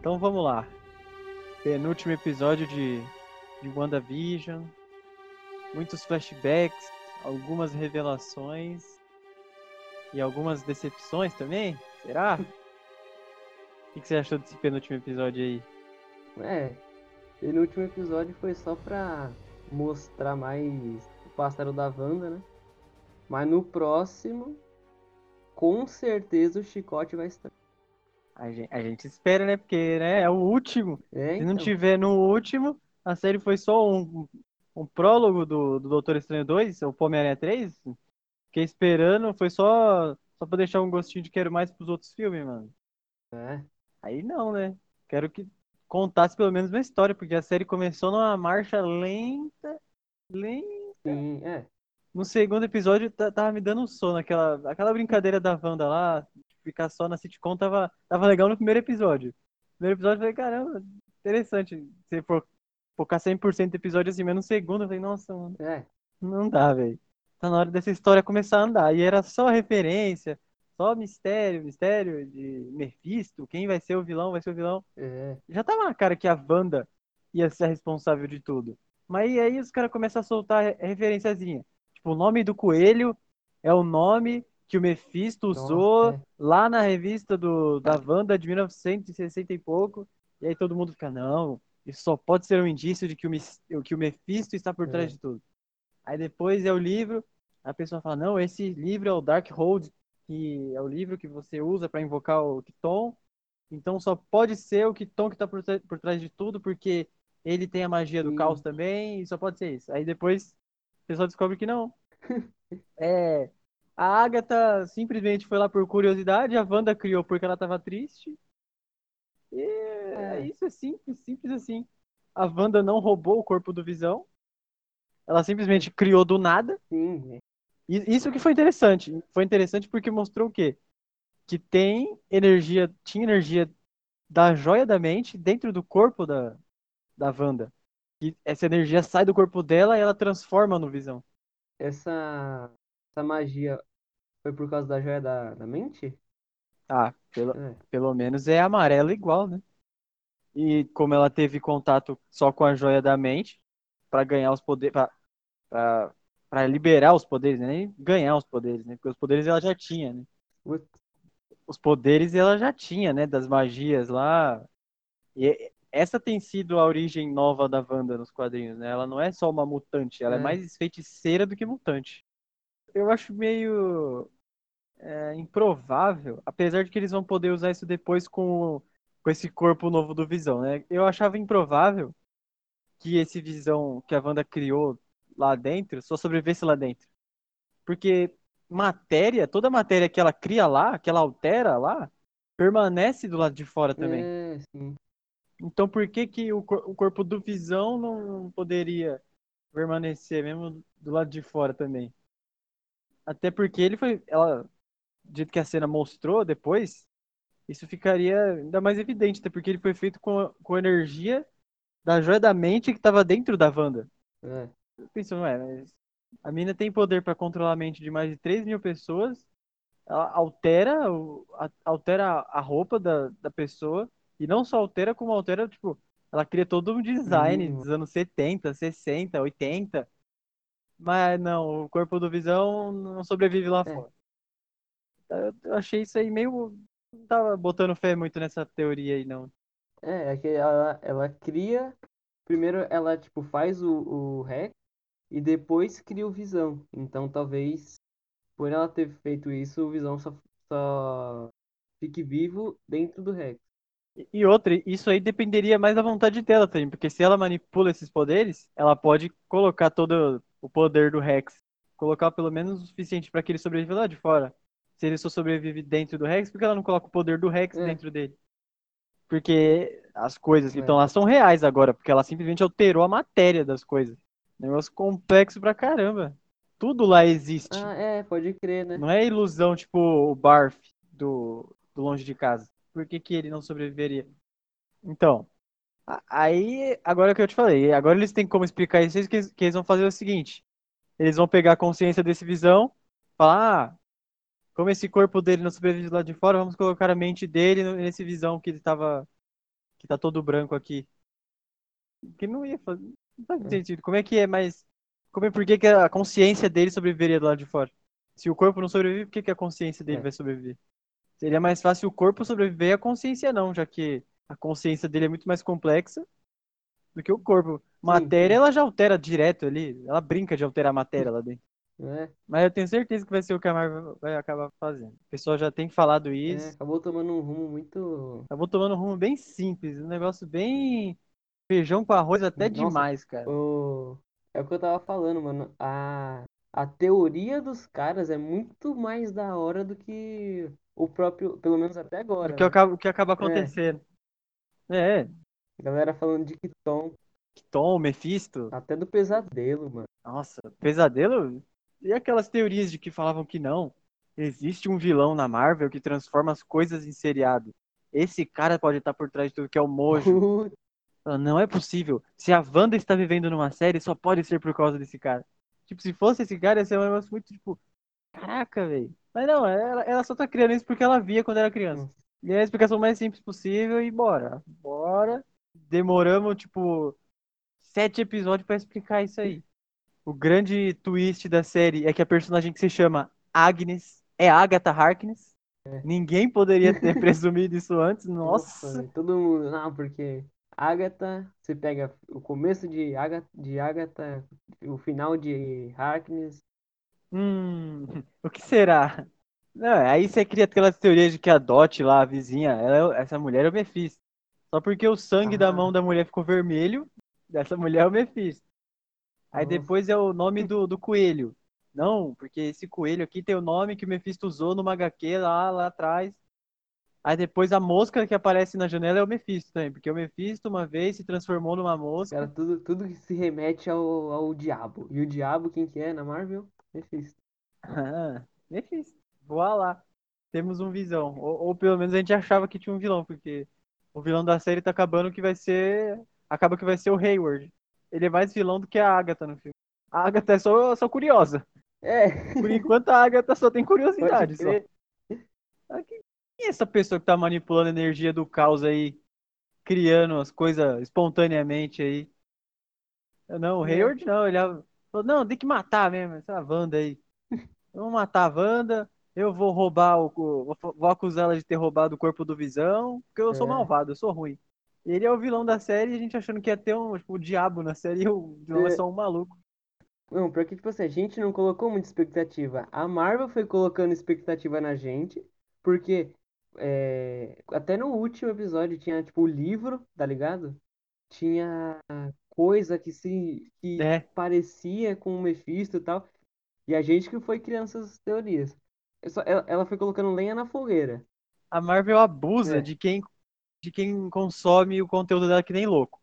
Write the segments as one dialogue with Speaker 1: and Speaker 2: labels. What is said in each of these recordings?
Speaker 1: Então vamos lá. Penúltimo episódio de, de WandaVision. Muitos flashbacks, algumas revelações e algumas decepções também? Será? O que, que você achou desse penúltimo episódio aí?
Speaker 2: É, penúltimo episódio foi só pra mostrar mais o pássaro da Wanda, né? Mas no próximo, com certeza o chicote vai estar.
Speaker 1: A gente, a gente espera, né? Porque né, é o último.
Speaker 2: É,
Speaker 1: Se não
Speaker 2: então.
Speaker 1: tiver no último, a série foi só um, um prólogo do, do Doutor Estranho 2, ou Homem-Aranha 3. Fiquei esperando, foi só, só pra deixar um gostinho de quero mais pros outros filmes, mano.
Speaker 2: É,
Speaker 1: Aí não, né? Quero que contasse pelo menos uma história, porque a série começou numa marcha lenta, lenta.
Speaker 2: sim, é.
Speaker 1: No segundo episódio tá- tava me dando um sono, aquela, aquela brincadeira da Wanda lá, ficar só na sitcom tava, tava legal no primeiro episódio. No primeiro episódio eu falei, caramba, interessante. Se for focar 100% do episódio assim, mas no segundo eu falei, nossa, mano,
Speaker 2: É,
Speaker 1: não dá, velho. Tá na hora dessa história começar a andar. E era só referência, só mistério, mistério de Mephisto, quem vai ser o vilão, vai ser o vilão.
Speaker 2: é.
Speaker 1: Já tava na cara que a Wanda ia ser a responsável de tudo. Mas aí os caras começam a soltar re- referenciazinha. Tipo, o nome do coelho é o nome que o Mephisto usou
Speaker 2: é.
Speaker 1: lá na revista do, da Wanda de 1960 e pouco. E aí todo mundo fica, não, isso só pode ser um indício de que o, que o Mephisto está por trás
Speaker 2: É.
Speaker 1: de tudo. Aí depois é o livro, a pessoa fala, não, esse livro é o Darkhold, que é o livro que você usa para invocar o Kiton. Então só pode ser o Kiton que tá por, por trás de tudo, porque ele tem a magia do
Speaker 2: Sim.
Speaker 1: caos também, e só pode ser isso. Aí depois o pessoal descobre que não. É, a Agatha simplesmente foi lá por curiosidade, a Wanda criou porque ela tava triste. E é
Speaker 2: É.
Speaker 1: isso, é simples, simples assim. A Wanda não roubou o corpo do Visão. Ela simplesmente criou do nada.
Speaker 2: Sim.
Speaker 1: E Isso que foi interessante. Foi interessante porque mostrou o quê? Que tem energia, tinha energia da joia da mente dentro do corpo da, da Wanda. E essa energia sai do corpo dela e ela transforma no Visão.
Speaker 2: Essa, essa magia foi por causa da joia da, da mente?
Speaker 1: Ah, pelo,
Speaker 2: É,
Speaker 1: pelo menos é amarelo igual, né? E como ela teve contato só com a joia da mente, pra ganhar os poderes, pra, pra, pra liberar os poderes, né? Nem ganhar os poderes, né? Porque os poderes ela já tinha, né? Os poderes ela já tinha, né? Das magias lá. E essa tem sido a origem nova da Wanda nos quadrinhos, né? Ela não é só uma mutante, ela é,
Speaker 2: É.
Speaker 1: mais feiticeira do que mutante. Eu acho meio é, improvável, apesar de que eles vão poder usar isso depois com, com esse corpo novo do Visão, né? Eu achava improvável que esse Visão que a Wanda criou lá dentro só sobrevivesse lá dentro. Porque matéria, toda matéria que ela cria lá, que ela altera lá, permanece do lado de fora também.
Speaker 2: é.
Speaker 1: Então por que que o, o corpo do Visão não poderia permanecer mesmo do lado de fora também? Até porque ele foi, ela, do jeito que a cena mostrou depois, isso ficaria ainda mais evidente, até porque ele foi feito com, com energia da joia da mente que estava dentro da Wanda.
Speaker 2: É,
Speaker 1: Eu penso, não é, mas a mina tem poder para controlar a mente de mais de 3 mil pessoas, ela altera, o- a- altera a roupa da, da pessoa, e não só altera, como altera, tipo, ela cria todo um design
Speaker 2: Hum.
Speaker 1: dos anos 70, 60, 80, mas não, o corpo do Visão não sobrevive lá
Speaker 2: É.
Speaker 1: fora. Eu, achei isso aí meio... Não tava botando fé muito nessa teoria aí, não.
Speaker 2: é, é que ela, ela cria. Primeiro ela, tipo, faz o, o Rex e depois cria o Visão. Então talvez por ela ter feito isso, o Visão só, só fique vivo dentro do Rex.
Speaker 1: E outra, isso aí dependeria mais da vontade dela também, porque se ela manipula esses poderes, ela pode colocar todo o poder do Rex, colocar pelo menos o suficiente para que ele sobreviva lá de fora. Se ele só sobrevive dentro do Rex, por que ela não coloca o poder do Rex
Speaker 2: É.
Speaker 1: dentro dele? Porque as coisas que
Speaker 2: É.
Speaker 1: estão lá são reais agora, porque ela simplesmente alterou a matéria das coisas. Negócio complexo pra caramba. Tudo lá existe.
Speaker 2: Ah, é, pode crer, né?
Speaker 1: Não é ilusão, tipo o Barf do, do Longe de Casa. Por que, que ele não sobreviveria? Então, aí, agora que eu te falei, agora eles têm como explicar isso, que eles, que eles vão fazer o seguinte: eles vão pegar a consciência desse visão, falar, ah, como esse corpo dele não sobrevive lá de fora, vamos colocar a mente dele nesse visão que ele estava que tá todo branco aqui. Que não ia fazer. Não faz
Speaker 2: É.
Speaker 1: sentido. Como é que é mais. Como é por que, que a consciência dele sobreviveria do lado de fora? Se o corpo não sobrevive, por que, que a consciência dele
Speaker 2: É.
Speaker 1: vai sobreviver? Seria mais fácil o corpo sobreviver e a consciência não, já que a consciência dele é muito mais complexa do que o corpo. Matéria, ela já altera direto ali. Ela brinca de alterar a matéria lá dentro.
Speaker 2: É,
Speaker 1: Mas eu tenho certeza que vai ser o que a Marvel vai acabar fazendo. O pessoal já tem falado
Speaker 2: é,
Speaker 1: isso.
Speaker 2: acabou tomando um rumo muito.
Speaker 1: Vou tomando um rumo bem simples, um negócio bem feijão com arroz até
Speaker 2: Nossa,
Speaker 1: demais, cara.
Speaker 2: O... É o que eu tava falando, mano. A... a teoria dos caras é muito mais da hora do que o próprio, pelo menos até agora.
Speaker 1: O que,
Speaker 2: né?
Speaker 1: acaba, o que acaba acontecendo. É,
Speaker 2: Galera falando de Kiton,
Speaker 1: Tom, Mephisto.
Speaker 2: até do pesadelo, mano.
Speaker 1: Nossa, pesadelo. E aquelas teorias de que falavam que não. Existe um vilão na Marvel que transforma as coisas em seriado. Esse cara pode estar por trás de tudo que é o Mojo. Fala, Não é possível. Se a Wanda está vivendo numa série, só pode ser por causa desse cara. Tipo, se fosse esse cara, ia ser um negócio muito, tipo, caraca, velho. Mas não, ela, ela só tá criando isso porque ela via quando era criança.
Speaker 2: Nossa.
Speaker 1: E é a explicação mais simples possível e bora. Bora. Demoramos, tipo, sete episódios pra explicar isso aí. O grande twist da série é que a personagem que se chama Agnes é Agatha Harkness. Ninguém poderia ter presumido isso antes. Nossa.
Speaker 2: velho, todo mundo. Não, porque Agatha, você pega o começo de Agatha, de Agatha o final de Harkness.
Speaker 1: Hum, o que será? Não, aí você cria aquelas teorias de que a Dot lá, a vizinha, ela é- essa mulher é o Mephisto. Só porque o sangue da
Speaker 2: Ah.
Speaker 1: mão da mulher ficou vermelho, dessa mulher é o Mephisto. Aí depois é o nome do, do coelho. Não, porque esse coelho aqui tem o nome que o Mephisto usou numa HQ lá, lá atrás. Aí depois a mosca que aparece na janela é o Mephisto também, porque o Mephisto uma vez se transformou numa mosca.
Speaker 2: Cara, tudo, tudo que se remete ao, ao diabo. E o diabo, quem que é na Marvel? Mephisto.
Speaker 1: Ah, Mephisto. Voa lá. Temos um visão. Ou, ou pelo menos a gente achava que tinha um vilão, porque o vilão da série tá acabando que vai ser. Acaba que vai ser o Hayward. Ele é mais vilão do que a Agatha no filme. A Agatha é só, só curiosa.
Speaker 2: É,
Speaker 1: Por enquanto a Agatha só tem curiosidade. Só. Ah, Quem quem é essa pessoa que tá manipulando a energia do caos aí? Criando as coisas espontaneamente aí? Não, o
Speaker 2: É.
Speaker 1: Hayward não, ele é- falou, não, tem que matar mesmo, essa Wanda aí. Vamos matar a Wanda, eu vou roubar o. Vou, acusar ela de ter roubado o corpo do Visão, porque eu sou
Speaker 2: É.
Speaker 1: malvado, eu sou ruim. Ele é o vilão da série, e a gente achando que ia ter um, tipo, o diabo na série, e o vilão é
Speaker 2: É.
Speaker 1: só um maluco.
Speaker 2: Não, porque, tipo assim, a gente não colocou muita expectativa. A Marvel foi colocando expectativa na gente, porque é, até no último episódio tinha, tipo, o livro, tá ligado? Tinha coisa que se que
Speaker 1: É.
Speaker 2: parecia com o Mephisto e tal. E a gente que foi criando essas teorias. Só- ela, ela foi colocando lenha na fogueira.
Speaker 1: A Marvel abusa
Speaker 2: É.
Speaker 1: de quem de quem consome o conteúdo dela que nem louco.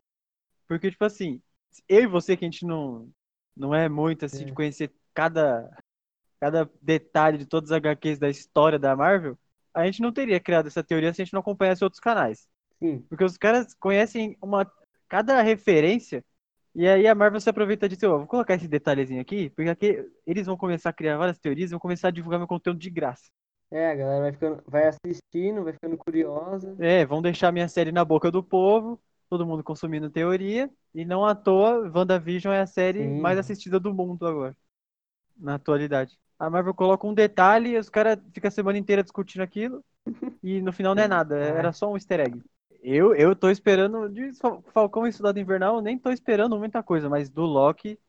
Speaker 1: Porque, tipo assim, eu e você que a gente não, não é muito assim
Speaker 2: É.
Speaker 1: de conhecer cada, cada detalhe de todas as HQs da história da Marvel, a gente não teria criado essa teoria se a gente não acompanhasse outros canais.
Speaker 2: Sim,
Speaker 1: Porque os caras conhecem uma cada referência e aí a Marvel se aproveita disso, ó, vou colocar esse detalhezinho aqui, porque aqui eles vão começar a criar várias teorias, vão começar a divulgar meu conteúdo de graça.
Speaker 2: é, a galera vai ficando, vai assistindo, vai ficando curiosa.
Speaker 1: É, vão deixar minha série na boca do povo, todo mundo consumindo teoria, e não à toa, WandaVision é a série
Speaker 2: Sim.
Speaker 1: mais assistida do mundo agora, na atualidade. A Marvel coloca um detalhe e os caras ficam a semana inteira discutindo aquilo, e no final não é nada,
Speaker 2: Ah.
Speaker 1: era só um easter egg. Eu, eu tô esperando, de Fal- Falcão e Soldado Invernal, eu nem tô esperando muita coisa, mas do Loki,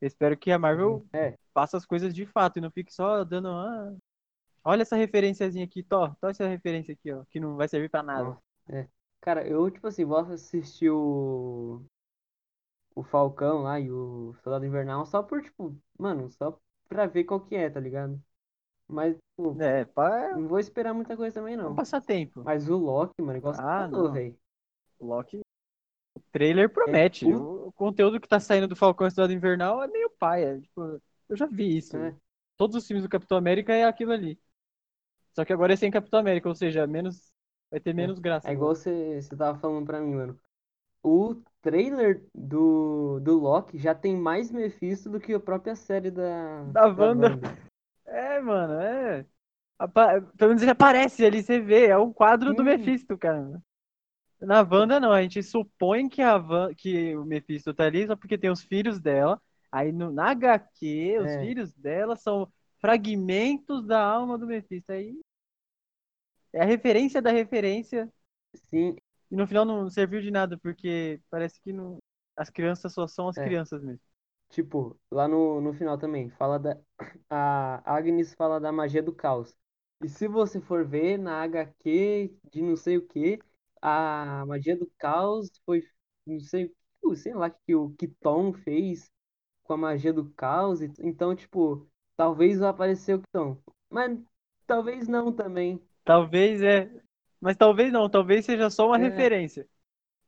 Speaker 1: espero que a Marvel
Speaker 2: É,
Speaker 1: faça as coisas de fato e não fique só dando. Ah, olha essa referenciazinha aqui, Tó. Tó essa referência aqui, ó, que não vai servir pra nada.
Speaker 2: É. Cara, eu, tipo assim, vou assistir o. O Falcão lá e o Soldado Invernal só por, tipo, mano, só pra ver qual que é, tá ligado? Mas, tipo,
Speaker 1: É, pá,
Speaker 2: não vou esperar muita coisa também,
Speaker 1: é
Speaker 2: não.
Speaker 1: passatempo.
Speaker 2: Mas o Loki, mano, igual você
Speaker 1: Ah,
Speaker 2: falou,
Speaker 1: não.
Speaker 2: velho.
Speaker 1: Loki. O trailer promete.
Speaker 2: É,
Speaker 1: o, o conteúdo que tá saindo do Falcão e Soldado Invernal é meio paia. Tipo, eu já vi isso.
Speaker 2: É.
Speaker 1: Todos os filmes do Capitão América é aquilo ali. Só que agora é sem Capitão América, ou seja, menos. Vai ter menos graça.
Speaker 2: É igual você, você tava falando pra mim, mano. O trailer do, do Loki já tem mais Mephisto do que a própria série da,
Speaker 1: Da Wanda. É, mano, é. Apa- Pelo menos ele aparece ali, você vê. É um quadro do
Speaker 2: Sim.
Speaker 1: Mephisto, cara. Na Wanda, não. A gente supõe que, a Van, que o Mephisto tá ali só porque tem os filhos dela. Aí no, na HQ, os
Speaker 2: É.
Speaker 1: filhos dela são fragmentos da alma do Mephisto. Aí é a referência da referência.
Speaker 2: Sim,
Speaker 1: E no final não serviu de nada, porque parece que não... as crianças só são as
Speaker 2: É.
Speaker 1: crianças mesmo.
Speaker 2: Tipo, lá no, no final também, fala da. A Agnes fala da magia do caos. E se você for ver na HQ de não sei o que, a magia do caos foi. Não sei, o- sei lá o que o Kiton fez com a magia do caos. Então, tipo, talvez vai aparecer o Kiton. Mas talvez não também.
Speaker 1: Talvez é. Mas talvez não, talvez seja só uma
Speaker 2: É.
Speaker 1: referência.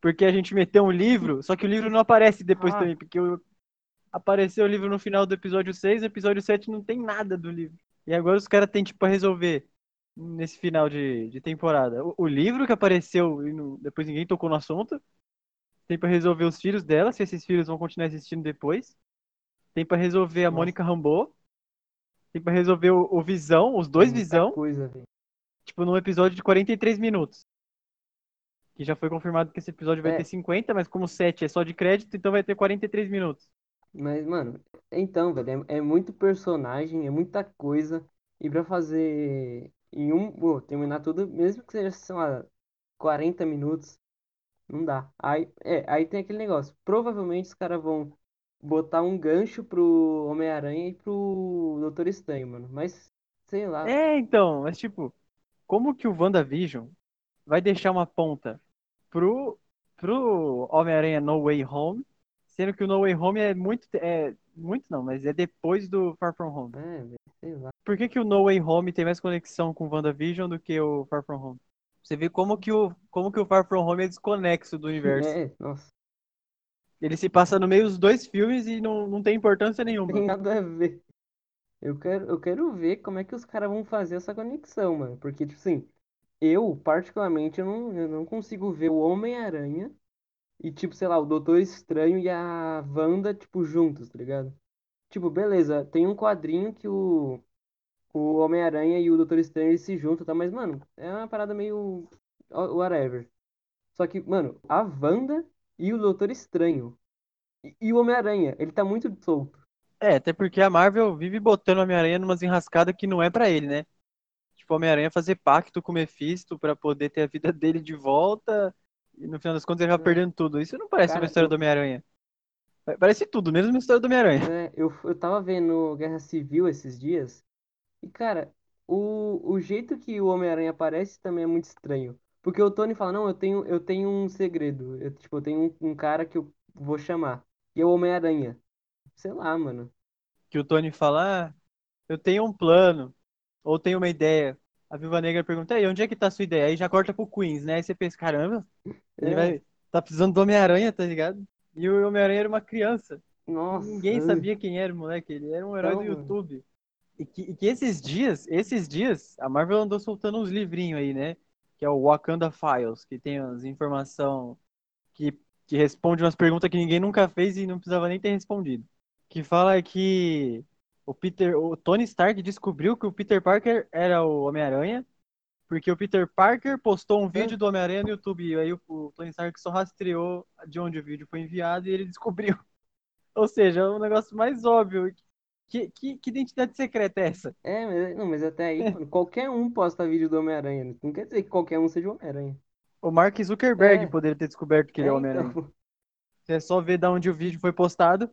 Speaker 1: Porque a gente meteu um livro, só que o livro não aparece depois
Speaker 2: Ah.
Speaker 1: também, porque o... apareceu o livro no final do episódio 6, o episódio 7 não tem nada do livro. E agora os caras têm, tipo, a resolver nesse final de, de temporada. O, o livro que apareceu e não- depois ninguém tocou no assunto. Tem pra resolver os filhos dela, se esses filhos vão continuar existindo depois. Tem pra resolver a
Speaker 2: Nossa.
Speaker 1: Mônica Rambeau. Tem pra resolver o, o Visão, os dois Visão.
Speaker 2: coisa,
Speaker 1: tipo, num episódio de 43 minutos. Que já foi confirmado que esse episódio vai
Speaker 2: É.
Speaker 1: ter 50, mas como 7 é só de crédito, então vai ter 43 minutos.
Speaker 2: Mas, mano, então, velho, é, é muito personagem, é muita coisa. E pra fazer em um, pô, terminar tudo, mesmo que seja, sei lá, 40 minutos, não dá. Aí, é, aí tem aquele negócio. Provavelmente os caras vão botar um gancho pro Homem-Aranha e pro Doutor Estranho, mano. Mas, sei lá.
Speaker 1: É, então, mas tipo, como que o WandaVision vai deixar uma ponta pro, pro Homem-Aranha No Way Home, sendo que o No Way Home é muito, é, muito não, mas é depois do Far From Home.
Speaker 2: É, sei lá.
Speaker 1: Por que, que o No Way Home tem mais conexão com o WandaVision do que o Far From Home? Você vê como que o, como que o Far From Home é desconexo do universo.
Speaker 2: É, nossa,
Speaker 1: Ele se passa no meio dos dois filmes e não, não tem importância nenhuma.
Speaker 2: tem nada a ver. Eu quero, eu quero ver como é que os caras vão fazer essa conexão, mano. Porque, tipo assim, eu, particularmente, eu não, eu não consigo ver o Homem-Aranha e, tipo, sei lá, o Doutor Estranho e a Wanda, tipo, juntos, tá ligado? Tipo, beleza, tem um quadrinho que o, o Homem-Aranha e o Doutor Estranho se juntam, tá? Mas, mano, é uma parada meio wha- whatever. Só que, mano, a Wanda e o Doutor Estranho e, e o Homem-Aranha, ele tá muito solto.
Speaker 1: É, até porque a Marvel vive botando o Homem-Aranha numas enrascadas que não é pra ele, né? Tipo, o Homem-Aranha fazer pacto com o Mephisto pra poder ter a vida dele de volta e no final das contas ele vai
Speaker 2: É.
Speaker 1: perdendo tudo. Isso não parece
Speaker 2: Cara,
Speaker 1: uma história
Speaker 2: eu-
Speaker 1: do Homem-Aranha. Pa- Parece tudo, menos uma história do Homem-Aranha.
Speaker 2: É, eu, eu tava vendo Guerra Civil esses dias e, cara, o, o jeito que o Homem-Aranha aparece também é muito estranho. Porque o Tony fala, não, eu tenho, eu tenho um segredo. Eu, tipo, eu tenho um, um cara que eu vou chamar. E é o Homem-Aranha. Sei lá, mano.
Speaker 1: Que o Tony fala, ah, eu tenho um plano, ou tenho uma ideia. A Viúva Negra pergunta, e onde é que tá a sua ideia? Aí já corta pro Queens, né? Aí você pensa, caramba, ele
Speaker 2: É,
Speaker 1: vai. Tá precisando do Homem-Aranha, tá ligado? E o Homem-Aranha era uma criança.
Speaker 2: Nossa.
Speaker 1: Ninguém sabia quem era o moleque, ele era um herói
Speaker 2: Então,
Speaker 1: do
Speaker 2: mano.
Speaker 1: YouTube. E que, e que esses dias, esses dias, a Marvel andou soltando uns livrinhos aí, né? Que é o Wakanda Files, que tem as informação que, que responde umas perguntas que ninguém nunca fez e não precisava nem ter respondido. Que fala que o Peter, o Tony Stark descobriu que o Peter Parker era o Homem-Aranha, porque o Peter Parker postou um vídeo do Homem-Aranha no YouTube, e aí o, Tony Stark só rastreou de onde o vídeo foi enviado e ele descobriu. Ou seja, é um negócio mais óbvio. Que, que, que identidade secreta é essa?
Speaker 2: É, mas, não, mas até aí, mano, qualquer um posta vídeo do Homem-Aranha. né? Não quer dizer que qualquer um seja o Homem-Aranha.
Speaker 1: O Mark Zuckerberg
Speaker 2: É.
Speaker 1: poderia ter descoberto que ele é,
Speaker 2: É,
Speaker 1: o Homem-Aranha.
Speaker 2: então.
Speaker 1: Você é só ver de onde o vídeo foi postado.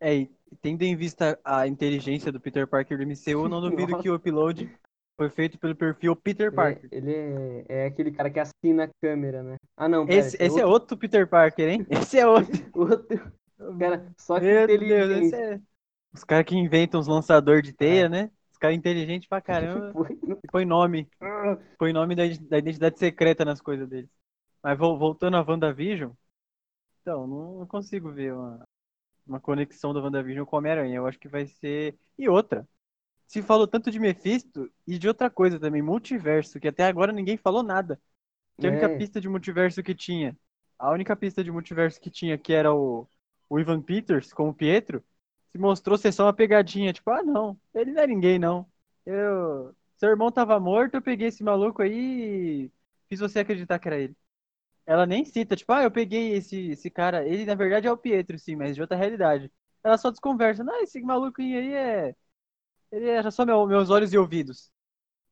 Speaker 1: É, tendo em vista a inteligência do Peter Parker do MCU, não duvido
Speaker 2: Nossa.
Speaker 1: que o upload foi feito pelo perfil Peter
Speaker 2: Ele, é-
Speaker 1: Parker.
Speaker 2: ele é, é aquele cara que assina a câmera, né? Ah, não, pera,
Speaker 1: Esse, esse é outro Peter Parker, hein? Esse é outro.
Speaker 2: outro. Cara, só que
Speaker 1: Meu Deus,
Speaker 2: inteligente.
Speaker 1: esse é... Os caras que inventam os lançadores de teia, né? Os caras inteligentes pra caramba. E põe nome. Põe nome da, da identidade secreta nas coisas deles. Mas vol- voltando a WandaVision, então, não, não consigo ver uma, uma conexão da WandaVision com o Homem-Aranha. Eu acho que vai ser. E outra. Se falou tanto de Mephisto e de outra coisa também, multiverso, que até agora ninguém falou nada. Que a única
Speaker 2: É.
Speaker 1: pista de multiverso que tinha, a única pista de multiverso que tinha, que era o, o Ivan Peters com o Pietro, se mostrou ser só uma pegadinha. Tipo, ah, não, ele não é ninguém, não. Eu, seu irmão tava morto, eu peguei esse maluco aí e fiz você acreditar que era ele. Ela nem cita, tipo, ah, eu peguei esse, esse cara. Ele, na verdade, é o Pietro, sim, mas de outra realidade. Ela só desconversa. Não, esse maluquinho aí é. Ele era só meu, meus olhos e ouvidos.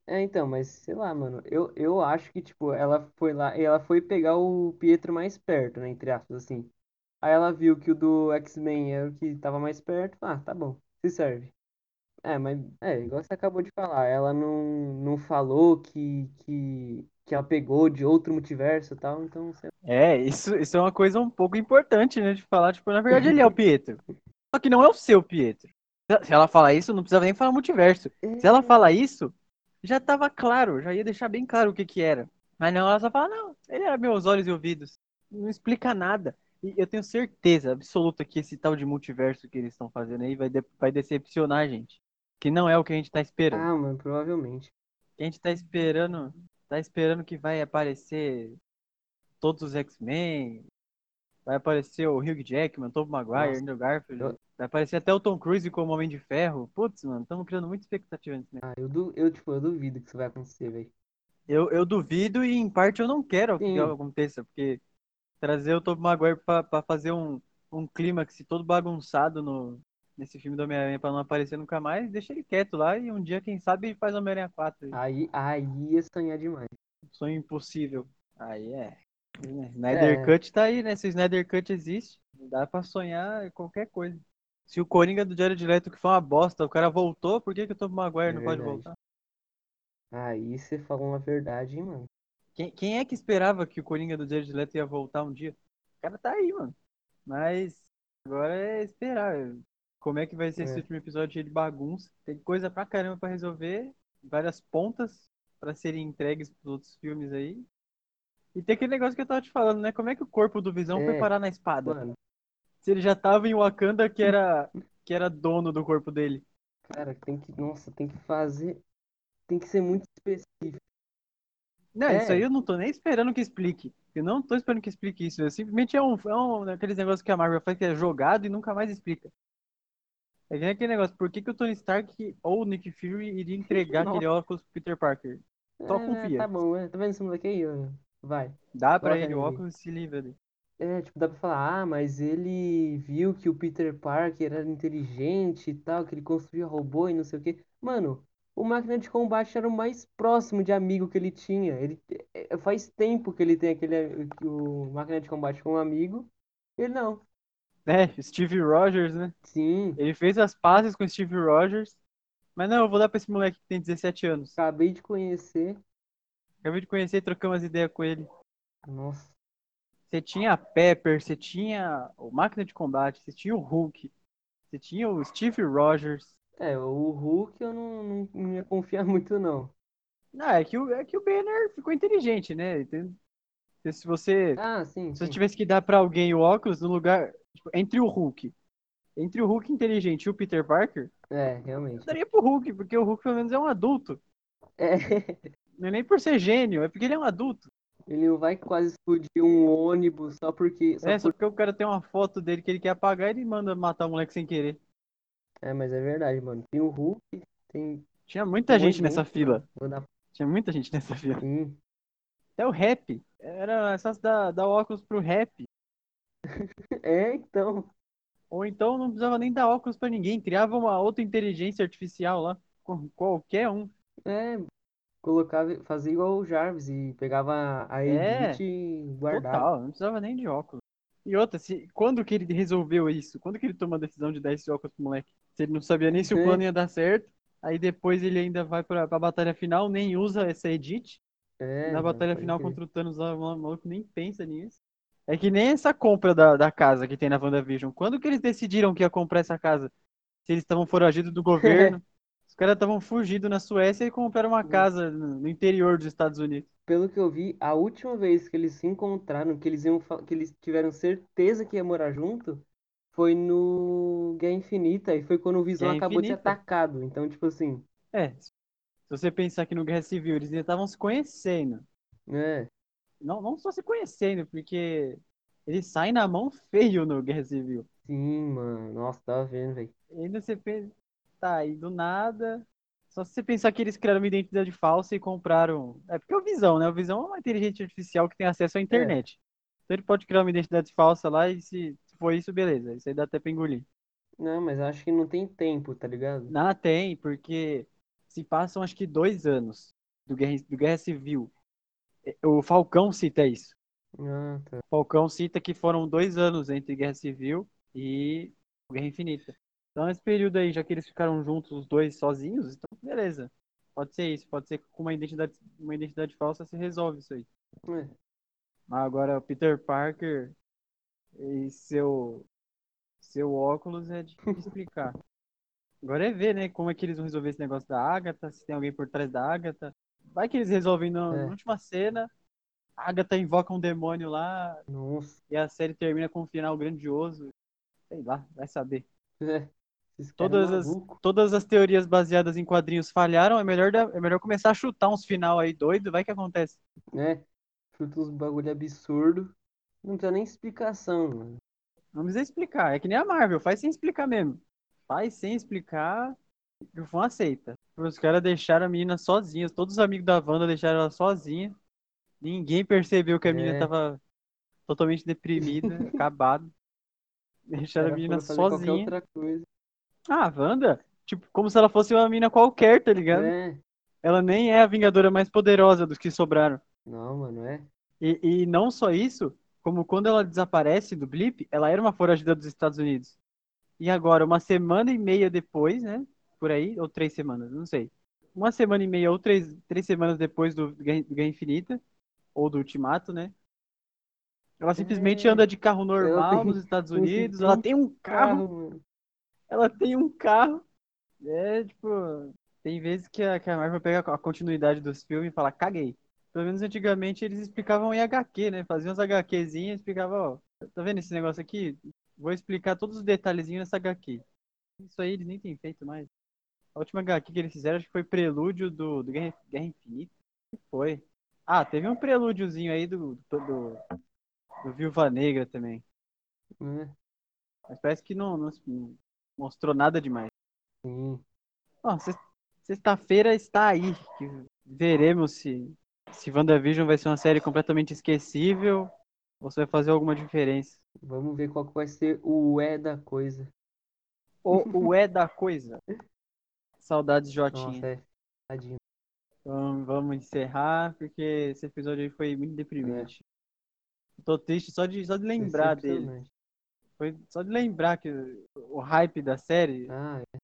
Speaker 2: É, então, mas sei lá, mano. Eu, eu acho que, tipo, ela foi lá e ela foi pegar o Pietro mais perto, né? Entre aspas, assim. Aí ela viu que o do X-Men era o que tava mais perto. Ah, tá bom, se serve. É, mas é, igual você acabou de falar, ela não, não falou que, que, que ela pegou de outro multiverso e tal, então. Você...
Speaker 1: É, isso, isso é uma coisa um pouco importante, né? De falar, tipo, na verdade ele é o Pietro. Só que não é o seu Pietro. Se ela falar isso, não precisava nem falar multiverso. Se ela falar isso, já tava claro, já ia deixar bem claro o que que era. Mas não, ela só fala, não, ele era meus olhos e ouvidos. Não explica nada. E eu tenho certeza absoluta que esse tal de multiverso que eles estão fazendo aí vai, de vai decepcionar a gente. Que não é o que a gente tá esperando.
Speaker 2: Ah, mano, provavelmente.
Speaker 1: A gente tá esperando. Tá esperando que vai aparecer todos os X-Men. Vai aparecer o Hugh Jackman, Tobey Maguire,
Speaker 2: Nossa,
Speaker 1: Andrew Garfield.
Speaker 2: eu-
Speaker 1: Vai aparecer até o Tom Cruise como Homem de Ferro. Putz, mano, estamos criando muita expectativa nisso, né?
Speaker 2: Ah, eu, du eu, tipo, eu duvido que isso vai acontecer, velho.
Speaker 1: Eu, eu duvido e em parte eu não quero que
Speaker 2: Sim.
Speaker 1: aconteça, porque trazer o Tobey Maguire pra, pra fazer um, um clímax todo bagunçado no, nesse filme do Homem-Aranha pra não aparecer nunca mais, deixa ele quieto lá e um dia, quem sabe, ele faz Homem-Aranha 4.
Speaker 2: Aí, aí ia sonhar demais.
Speaker 1: Sonho impossível. Aí é. Né, Snyder
Speaker 2: É.
Speaker 1: Cut tá aí, né? Se o Snyder Cut existe, dá pra sonhar qualquer coisa. Se o Coringa do Jared Leto, que foi uma bosta, o cara voltou, por que, que o Tobey Maguire
Speaker 2: É
Speaker 1: não pode voltar?
Speaker 2: Aí você falou uma verdade, hein, mano.
Speaker 1: Quem, quem é que esperava que o Coringa do Jared Leto ia voltar um dia? O cara tá aí, mano. Mas agora é esperar. Como é que vai ser esse
Speaker 2: É.
Speaker 1: último episódio cheio de bagunça? Tem coisa pra caramba pra resolver, várias pontas pra serem entregues pros outros filmes aí. E tem aquele negócio que eu tava te falando, né? Como é que o corpo do Visão foi
Speaker 2: É,
Speaker 1: parar na espada?
Speaker 2: Mano,
Speaker 1: Se ele já tava em Wakanda, que era, que era dono do corpo dele.
Speaker 2: cara, tem que. Nossa, tem que fazer. Tem que ser muito específico.
Speaker 1: Não,
Speaker 2: É.
Speaker 1: isso aí eu não tô nem esperando que explique. Eu não tô esperando que explique isso. Eu simplesmente é um, é um daqueles negócios que a Marvel faz que é jogado e nunca mais explica. É aquele negócio, por que, que o Tony Stark ou o Nick Fury iria entregar aquele óculos pro Peter Parker? Só
Speaker 2: É,
Speaker 1: confia.
Speaker 2: Tá bom, é. Tá vendo esse moleque aí? ó? Vai.
Speaker 1: Dá pra ele o óculos e se livra dele.
Speaker 2: É, tipo, dá pra falar, ah, mas ele viu que o Peter Parker era inteligente e tal, que ele construía robô e não sei o quê. Mano, o máquina de combate era o mais próximo de amigo que ele tinha. Ele é, faz tempo que ele tem aquele que o máquina de combate como amigo. Ele não.
Speaker 1: É, Steve Rogers, né?
Speaker 2: Sim,
Speaker 1: Ele fez as pazes com Steve Rogers. Mas não, eu vou dar pra esse moleque que tem 17 anos.
Speaker 2: acabei de conhecer.
Speaker 1: Acabei de conhecer e trocar umas ideias com ele.
Speaker 2: Nossa,
Speaker 1: Você tinha a Pepper, você tinha o Máquina de Combate, você tinha o Hulk, você tinha o Steve Rogers.
Speaker 2: é, o Hulk eu não, não, não ia confiar muito não.
Speaker 1: Não, é que o, é que o Banner ficou inteligente, né? Entende? Se você,
Speaker 2: Ah, sim,
Speaker 1: se você
Speaker 2: sim.
Speaker 1: tivesse que dar pra alguém o óculos no lugar, tipo, entre o Hulk, entre o Hulk inteligente e o Peter Parker,
Speaker 2: É,
Speaker 1: eu
Speaker 2: realmente.
Speaker 1: daria pro Hulk, porque o Hulk pelo menos é um adulto.
Speaker 2: É,
Speaker 1: Não é nem por ser gênio, é porque ele é um adulto.
Speaker 2: ele não vai quase explodir um ônibus só porque. Só
Speaker 1: é, só
Speaker 2: por...
Speaker 1: porque o cara tem uma foto dele que ele quer apagar, ele manda matar o moleque sem querer.
Speaker 2: É, mas é verdade, mano. Tem o Hulk, tem.
Speaker 1: Tinha muita
Speaker 2: monte
Speaker 1: gente nessa fila.
Speaker 2: Vou dar.
Speaker 1: Tinha muita gente nessa fila.
Speaker 2: Sim.
Speaker 1: Até o rap. Era só dar, dar óculos pro rap.
Speaker 2: É, então.
Speaker 1: Ou então não precisava nem dar óculos pra ninguém. Criava uma outra inteligência artificial lá. Com qualquer um.
Speaker 2: É. Colocava, fazia igual o Jarvis e pegava a
Speaker 1: É,
Speaker 2: Edith e guardava.
Speaker 1: Total, não precisava nem de óculos. E outra, se, quando que ele resolveu isso? Quando que ele tomou a decisão de dar esse óculos pro moleque? Se ele não sabia nem se o
Speaker 2: É.
Speaker 1: plano ia dar certo. Aí depois ele ainda vai pra, pra batalha final, nem usa essa edit.
Speaker 2: É,
Speaker 1: Na batalha final contra o Thanos o maluco nem pensa nisso. É que nem essa compra da, da casa que tem na WandaVision. Quando que eles decidiram que ia comprar essa casa? Se eles estavam foragidos do governo. Os caras estavam fugindo na Suécia e compraram uma casa no, interior dos Estados Unidos.
Speaker 2: Pelo que eu vi, a última vez que eles se encontraram, que eles iam, que eles tiveram certeza que ia morar junto, foi no Guerra Infinita e foi quando o Visão
Speaker 1: Guerra
Speaker 2: acabou de ser
Speaker 1: Infinita.
Speaker 2: atacado. Então, tipo assim,
Speaker 1: É, se você pensar que no Guerra Civil eles ainda estavam se conhecendo.
Speaker 2: é,
Speaker 1: Não, não só se conhecendo, porque eles saem na mão feio no Guerra Civil.
Speaker 2: sim, mano. Nossa, tava vendo, velho.
Speaker 1: E ainda você pensa, tá, aí do nada. Só se você pensar que eles criaram uma identidade falsa e compraram. É porque é o Visão, né? O Visão é uma inteligência artificial que tem acesso à internet. Então ele pode criar uma identidade falsa lá e se se for isso, beleza. Isso aí dá até pra engolir.
Speaker 2: Não, mas acho que não tem tempo, tá ligado?
Speaker 1: Não, tem, porque se passam acho que dois anos do Guerra, do Guerra Civil. É, O Falcão cita isso.
Speaker 2: Ah, tá.
Speaker 1: O Falcão cita que foram dois anos entre Guerra Civil e Guerra Infinita. Então, esse período aí, já que eles ficaram juntos, os dois sozinhos, então beleza. Pode ser isso, pode ser que com uma identidade, uma identidade falsa se resolve isso aí.
Speaker 2: É,
Speaker 1: Mas agora o Peter Parker e seu, seu óculos é difícil explicar. Agora é ver, né, como é que eles vão resolver esse negócio da Agatha, se tem alguém por trás da Agatha. Vai que eles resolvem na,
Speaker 2: É.
Speaker 1: última cena, a Agatha invoca um demônio lá
Speaker 2: Nossa.
Speaker 1: e a série termina com um final grandioso. Sei lá, vai saber.
Speaker 2: É.
Speaker 1: Todas as, todas as teorias baseadas em quadrinhos falharam, é melhor, é melhor começar a chutar uns final aí doido, vai que acontece.
Speaker 2: né? Chuta uns bagulho absurdo. Não precisa nem explicação, mano.
Speaker 1: Não precisa explicar, é que nem a Marvel, faz sem explicar mesmo. Faz sem explicar e o fã aceita. Os caras deixaram a menina sozinha, todos os amigos da Wanda deixaram ela sozinha. Ninguém percebeu que a menina
Speaker 2: É.
Speaker 1: tava totalmente deprimida, acabada. Deixaram a menina sozinha. Ah, a Wanda, tipo, como se ela fosse uma menina qualquer, tá ligado?
Speaker 2: É.
Speaker 1: Ela nem é a Vingadora mais poderosa dos que sobraram.
Speaker 2: Não, mano, é.
Speaker 1: E, e não só isso, como quando ela desaparece do Blip, ela era uma foragida dos Estados Unidos. E agora, uma semana e meia depois, né? Por aí, ou três semanas, não sei. Uma semana e meia ou três, três semanas depois do do Guerra Infinita, ou do Ultimato, né? Ela simplesmente
Speaker 2: É,
Speaker 1: anda de carro normal
Speaker 2: tem
Speaker 1: nos Estados Unidos, ela tem um carro,
Speaker 2: Carro.
Speaker 1: Ela tem um carro. É, tipo, tem vezes que a, que a Marvel pega a continuidade dos filmes e fala, caguei. Pelo menos antigamente eles explicavam em HQ, né? Faziam as HQzinhas e explicavam, ó, tá vendo esse negócio aqui? Vou explicar todos os detalhezinhos nessa HQ. Isso aí eles nem têm feito mais. A última HQ que eles fizeram acho que foi prelúdio do, do Guerra, Guerra Infinita. O que foi? Ah, teve um prelúdiozinho aí do, do, do, do Viúva Negra também.
Speaker 2: É,
Speaker 1: Mas parece que não não mostrou nada demais.
Speaker 2: sim.
Speaker 1: Ó, sex- sexta-feira está aí. veremos se, se WandaVision vai ser uma série completamente esquecível ou se vai fazer alguma diferença.
Speaker 2: Vamos ver qual que vai ser o é da coisa.
Speaker 1: Ou o é da coisa. Saudades, Jotinha.
Speaker 2: Nossa, é. Tadinho.
Speaker 1: Então vamos encerrar, porque esse episódio aí foi muito deprimente. Tô triste só de, só de lembrar dele. Foi só de lembrar que o, hype da série,
Speaker 2: Ah, é.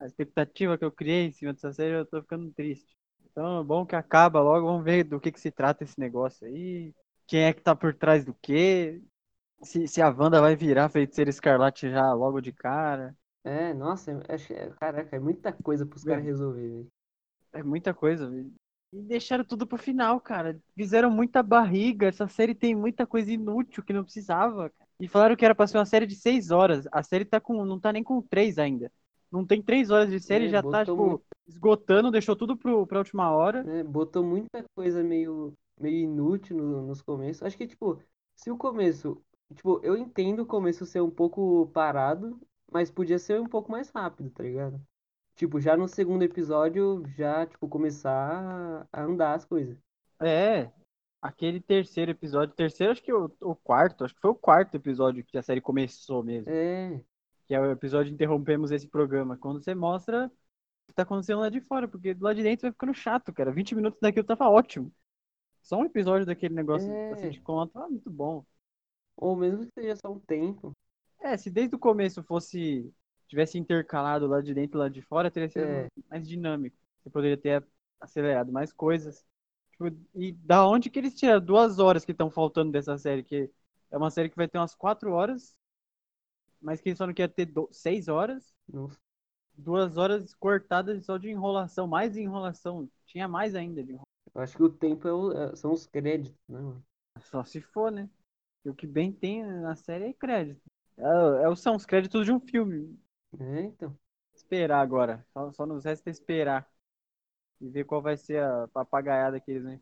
Speaker 1: a expectativa que eu criei em cima dessa série, eu tô ficando triste. Então é bom que acaba logo, vamos ver do que que se trata esse negócio aí. Quem é que tá por trás do quê? Se, se a Wanda vai virar feiticeira escarlate já logo de cara.
Speaker 2: É, nossa, é- acho é- caraca, é muita coisa pros
Speaker 1: Meu.
Speaker 2: caras resolver, velho.
Speaker 1: É muita coisa. velho. E deixaram tudo pro final, cara. Fizeram muita barriga. Essa série tem muita coisa inútil que não precisava. cara. E falaram que era pra ser uma série de seis horas. A série tá com, não tá nem com três ainda. Não tem três horas de série,
Speaker 2: É,
Speaker 1: já tá, tipo,
Speaker 2: muito-
Speaker 1: esgotando, deixou tudo pro, pra última hora.
Speaker 2: É, botou muita coisa meio, meio inútil no- nos começos. Acho que, tipo, se o começo. Tipo, eu entendo o começo ser um pouco parado, mas podia ser um pouco mais rápido, tá ligado? Tipo, já no segundo episódio, já, tipo, começar a andar as coisas.
Speaker 1: É, aquele terceiro episódio, terceiro acho que o, o quarto, acho que foi o quarto episódio que a série começou mesmo.
Speaker 2: É,
Speaker 1: Que é o episódio Interrompemos esse programa. Quando você mostra o que tá acontecendo lá de fora, porque do lado de dentro vai ficando chato, cara. 20 minutos daquilo tava ótimo. Só um episódio daquele negócio
Speaker 2: É.
Speaker 1: assim de conta, tava muito bom.
Speaker 2: ou mesmo que seja só um tempo.
Speaker 1: É, se desde o começo fosse. tivesse intercalado lá de dentro e lá de fora, teria sido
Speaker 2: É.
Speaker 1: mais dinâmico. Você poderia ter acelerado mais coisas. Tipo, e da onde que eles tiraram duas horas que estão faltando dessa série? Que é uma série que vai ter umas quatro horas, mas que só não quer ter do- seis horas.
Speaker 2: Nossa,
Speaker 1: Duas horas cortadas só de enrolação, mais enrolação. Tinha mais ainda de enrolação.
Speaker 2: eu acho que o tempo é o- é- são os créditos, né, mano?
Speaker 1: Só se for, né? E o que bem tem na série é crédito. É, é- são os créditos de um filme.
Speaker 2: É, então.
Speaker 1: esperar agora. Só, só nos resta esperar. E ver qual vai ser a papagaiada que eles vão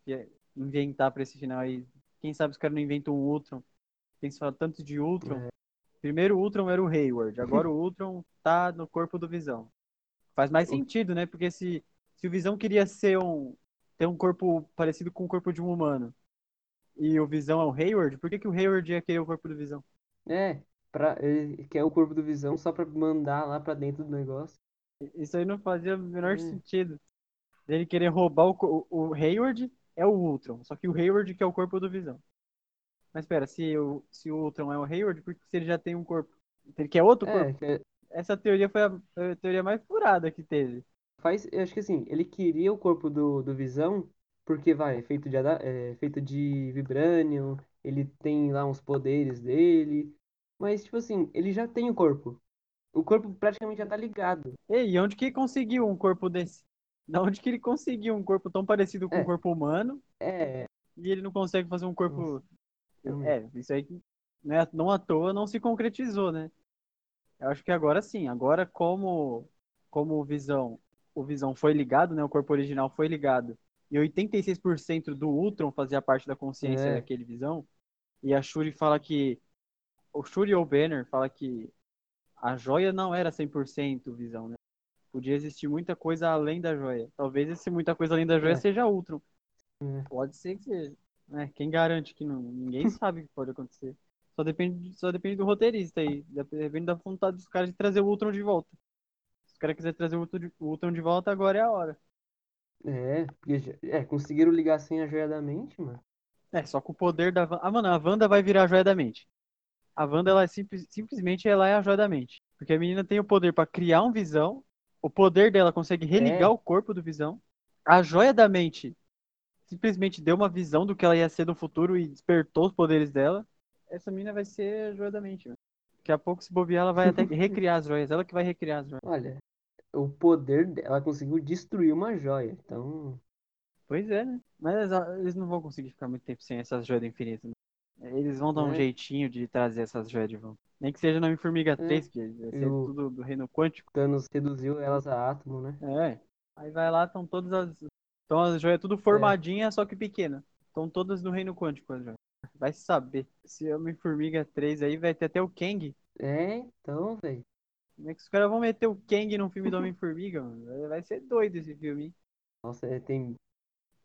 Speaker 1: inventar pra esse final aí. Quem sabe os caras não inventam um Ultron. Tem se fala tanto de Ultron.
Speaker 2: É.
Speaker 1: Primeiro o Ultron era o Hayward. Agora o Ultron tá no corpo do Visão. Faz mais sentido, né? Porque se, se o Visão queria ser um. ter um corpo parecido com o corpo de um humano. e o Visão é o Hayward, por que, que o Hayward ia querer o corpo do Visão?
Speaker 2: É, pra, ele quer o corpo do Visão só pra mandar lá pra dentro do negócio.
Speaker 1: Isso aí não fazia o menor
Speaker 2: Hum.
Speaker 1: sentido. Ele querer roubar o, co- o Hayward é o Ultron, só que o Hayward que é o corpo do Visão. Mas espera, se o, se o Ultron é o Hayward, por que se ele já tem um corpo? Ele quer outro corpo?
Speaker 2: É, que
Speaker 1: Essa teoria foi a, a teoria mais furada que teve.
Speaker 2: faz, eu acho que assim, ele queria o corpo do, do Visão, porque vai, é feito de, é, feito de Vibranium, ele tem lá uns poderes dele, mas tipo assim, ele já tem o corpo. O corpo praticamente já tá ligado.
Speaker 1: E onde que conseguiu um corpo desse? Da onde que ele conseguiu um corpo tão parecido com
Speaker 2: É.
Speaker 1: um corpo humano
Speaker 2: É,
Speaker 1: e ele não consegue fazer um corpo. É, isso aí que não, é, não à toa não se concretizou, né? Eu acho que agora sim, agora como como o Visão, o Visão foi ligado, né? O corpo original foi ligado. E 86% do Ultron fazia parte da consciência
Speaker 2: É.
Speaker 1: daquele Visão. E a Shuri fala que o Shuri ou Banner fala que a joia não era 100% Visão, né? Podia existir muita coisa além da joia. Talvez esse muita coisa além da joia
Speaker 2: É.
Speaker 1: seja Ultron.
Speaker 2: É.
Speaker 1: Pode ser que seja. né? quem garante que não? Ninguém sabe o que pode acontecer. Só depende, só depende do roteirista aí. Depende da vontade dos caras de trazer o Ultron de volta. Se os caras quiserem trazer o Ultron de, volta, agora é a hora.
Speaker 2: é, é, conseguiram ligar sem a joia da mente, mano.
Speaker 1: É, só com o poder da Wanda. Ah, mano, a Wanda vai virar a joia da mente. A Wanda, ela é simples, simplesmente ela é a joia da mente. Porque a menina tem o poder pra criar um visão. O poder dela consegue religar
Speaker 2: É.
Speaker 1: o corpo do visão. A joia da mente simplesmente deu uma visão do que ela ia ser no futuro e despertou os poderes dela. Essa menina vai ser a joia da mente, mano. Daqui a pouco, se bobear, ela vai até recriar as joias. Ela que vai recriar as joias.
Speaker 2: Olha, o poder dela conseguiu destruir uma joia. Então,
Speaker 1: Pois é, né? Mas eles não vão conseguir ficar muito tempo sem essas joias do infinito. né? Eles vão dar um
Speaker 2: É.
Speaker 1: jeitinho de trazer essas joias de volta. Nem que seja no Homem-Formiga 3, que vai ser
Speaker 2: o-
Speaker 1: tudo do reino quântico.
Speaker 2: Thanos reduziu elas a átomo, né?
Speaker 1: É. Aí vai lá, estão todas as. Estão as joias tudo formadinhas, só que pequena. Estão todas no reino quântico as joias. Vai saber. Esse Homem-Formiga 3 aí vai ter até o Kang.
Speaker 2: É, então, velho.
Speaker 1: Como é que os caras vão meter o Kang num filme do Homem-Formiga, mano? Vai ser doido esse filme, hein?
Speaker 2: Nossa, é, tem.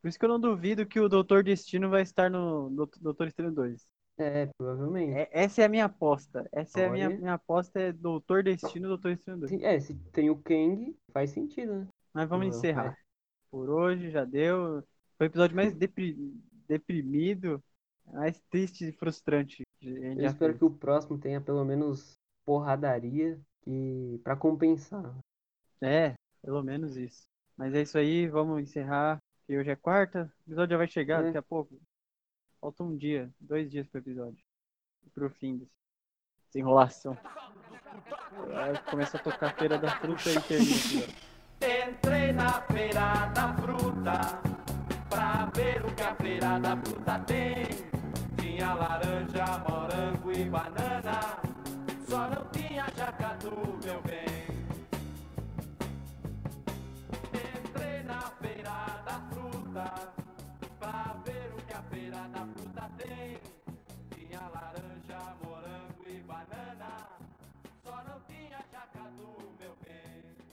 Speaker 1: Por isso que eu não duvido que o Doutor Destino vai estar no Dout- Doutor Estranho 2.
Speaker 2: É, provavelmente.
Speaker 1: É- essa é a minha aposta. Essa é a minha,
Speaker 2: Olha.
Speaker 1: minha aposta é Doutor Destino Doutor Estranho 2.
Speaker 2: Se- É, se tem o Kang, faz sentido, né?
Speaker 1: Mas vamos
Speaker 2: Não,
Speaker 1: encerrar.
Speaker 2: é.
Speaker 1: Por hoje já deu. Foi o episódio mais depri- deprimido, mais triste e frustrante
Speaker 2: Eu espero
Speaker 1: fez.
Speaker 2: que o próximo tenha pelo menos porradaria que para compensar.
Speaker 1: É, pelo menos isso. Mas é isso aí, vamos encerrar. Que hoje é quarta, o episódio já vai chegar
Speaker 2: É.
Speaker 1: daqui a pouco. Falta um dia, dois dias pro episódio. Pro fim desse, enrolação. Começa a tocar a feira da fruta e termina.
Speaker 3: Entrei na feira da fruta pra ver o que a feira da fruta tem. Tinha laranja, morango e banana, só não tinha jacatu, meu bem. Entrei na feira da fruta pra que a feira da fruta tem. Tinha laranja, morango e banana, só não tinha jacatu,